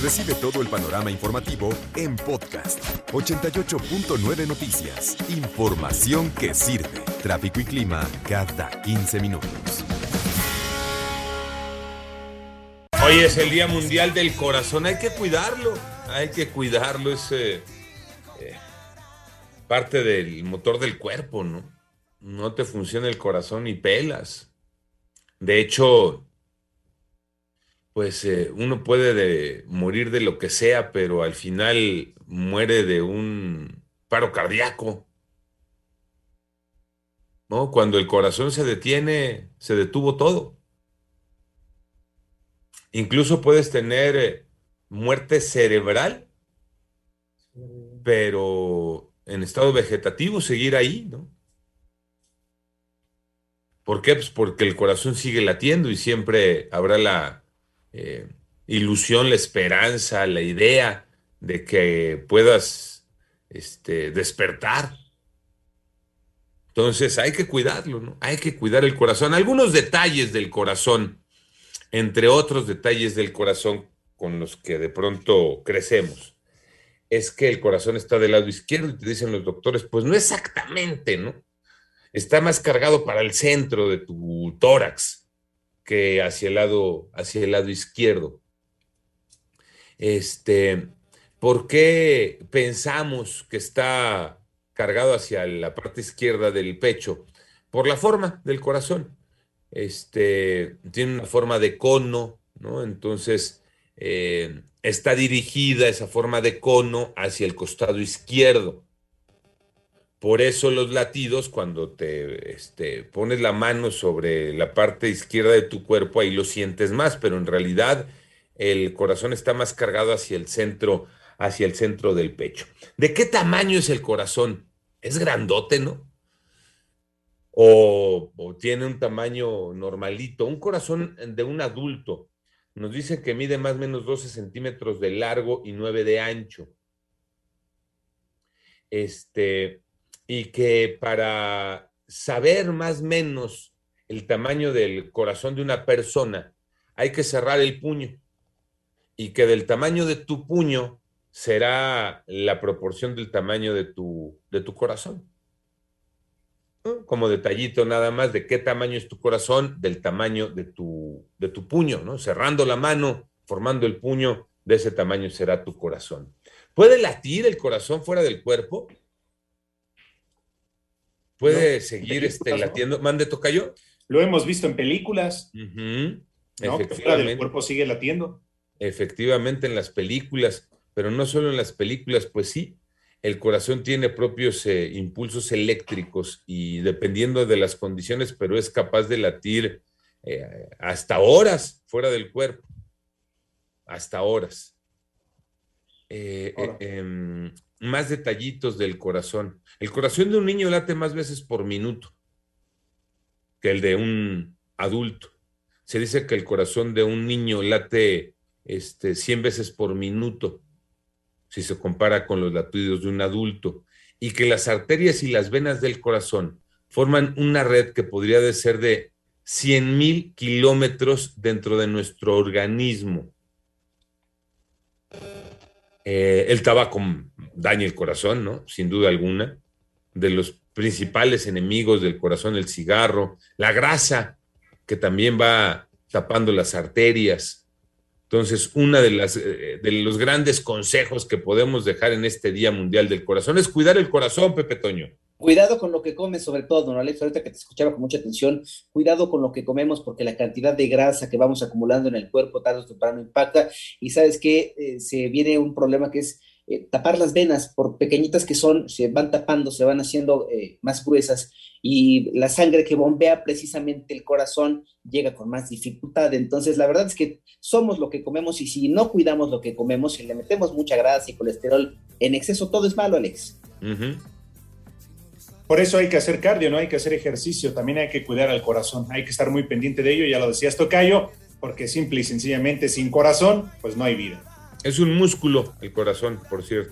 Recibe todo el panorama informativo en podcast 88.9 Noticias. Información que sirve. Tráfico y clima cada 15 minutos. Hoy es el Día Mundial del Corazón. Hay que cuidarlo. Hay que cuidarlo. Es eh, eh, parte del motor del cuerpo, ¿no? No te funciona el corazón y pelas. De hecho, pues eh, uno puede de morir de lo que sea, pero al final muere de un paro cardíaco. ¿No? Cuando el corazón se detiene, se detuvo todo. Incluso puedes tener eh, muerte cerebral, pero en estado vegetativo seguir ahí, ¿no? ¿Por qué? Pues porque el corazón sigue latiendo y siempre habrá la eh, ilusión, la esperanza, la idea de que puedas este, despertar. Entonces hay que cuidarlo, ¿no? Hay que cuidar el corazón. Algunos detalles del corazón, entre otros detalles del corazón con los que de pronto crecemos, es que el corazón está del lado izquierdo y te dicen los doctores, pues no exactamente, ¿no? Está más cargado para el centro de tu tórax que hacia el lado, hacia el lado izquierdo. Este, ¿por qué pensamos que está cargado hacia la parte izquierda del pecho? Por la forma del corazón. Este, tiene una forma de cono, ¿no? Entonces, eh, está dirigida esa forma de cono hacia el costado izquierdo. Por eso los latidos, cuando te este, pones la mano sobre la parte izquierda de tu cuerpo, ahí lo sientes más, pero en realidad el corazón está más cargado hacia el centro, hacia el centro del pecho. ¿De qué tamaño es el corazón? Es grandote, ¿no? O, o tiene un tamaño normalito. Un corazón de un adulto nos dice que mide más o menos 12 centímetros de largo y 9 de ancho. Este, y que para saber más o menos el tamaño del corazón de una persona, hay que cerrar el puño y que del tamaño de tu puño será la proporción del tamaño de tu, de tu corazón. Como detallito nada más de qué tamaño es tu corazón, del tamaño de tu, de tu puño, ¿no? Cerrando la mano, formando el puño, de ese tamaño será tu corazón. ¿Puede latir el corazón fuera del cuerpo? Puede seguir este, latiendo. ¿Mande tocayo? Lo hemos visto en películas. ¿no? Que fuera del cuerpo sigue latiendo. Efectivamente, en las películas, pero no solo en las películas, pues sí, el corazón tiene propios eh, impulsos eléctricos y dependiendo de las condiciones, pero es capaz de latir eh, hasta horas fuera del cuerpo. Hasta horas. Eh, más detallitos del corazón. El corazón de un niño late más veces por minuto que el de un adulto. Se dice que el corazón de un niño late este, 100 veces por minuto si se compara con los latidos de un adulto y que las arterias y las venas del corazón forman una red que podría ser de 100 mil kilómetros dentro de nuestro organismo. Eh, el tabaco daña el corazón, ¿no? Sin duda alguna. De los principales enemigos del corazón, el cigarro, la grasa, que también va tapando las arterias. Entonces, uno de, las, eh, de los grandes consejos que podemos dejar en este Día Mundial del Corazón es cuidar el corazón, Pepe Toño. Cuidado con lo que comes, sobre todo, don Alex, ahorita que te escuchaba con mucha atención, cuidado con lo que comemos porque la cantidad de grasa que vamos acumulando en el cuerpo tarde o temprano impacta y sabes que eh, se viene un problema que es eh, tapar las venas, por pequeñitas que son, se van tapando, se van haciendo eh, más gruesas y la sangre que bombea precisamente el corazón llega con más dificultad. Entonces, la verdad es que somos lo que comemos y si no cuidamos lo que comemos, si le metemos mucha grasa y colesterol en exceso, todo es malo, Alex. Por eso hay que hacer cardio, no hay que hacer ejercicio, también hay que cuidar al corazón, hay que estar muy pendiente de ello, ya lo decías Tocayo, porque simple y sencillamente sin corazón, pues no hay vida. Es un músculo el corazón, por cierto.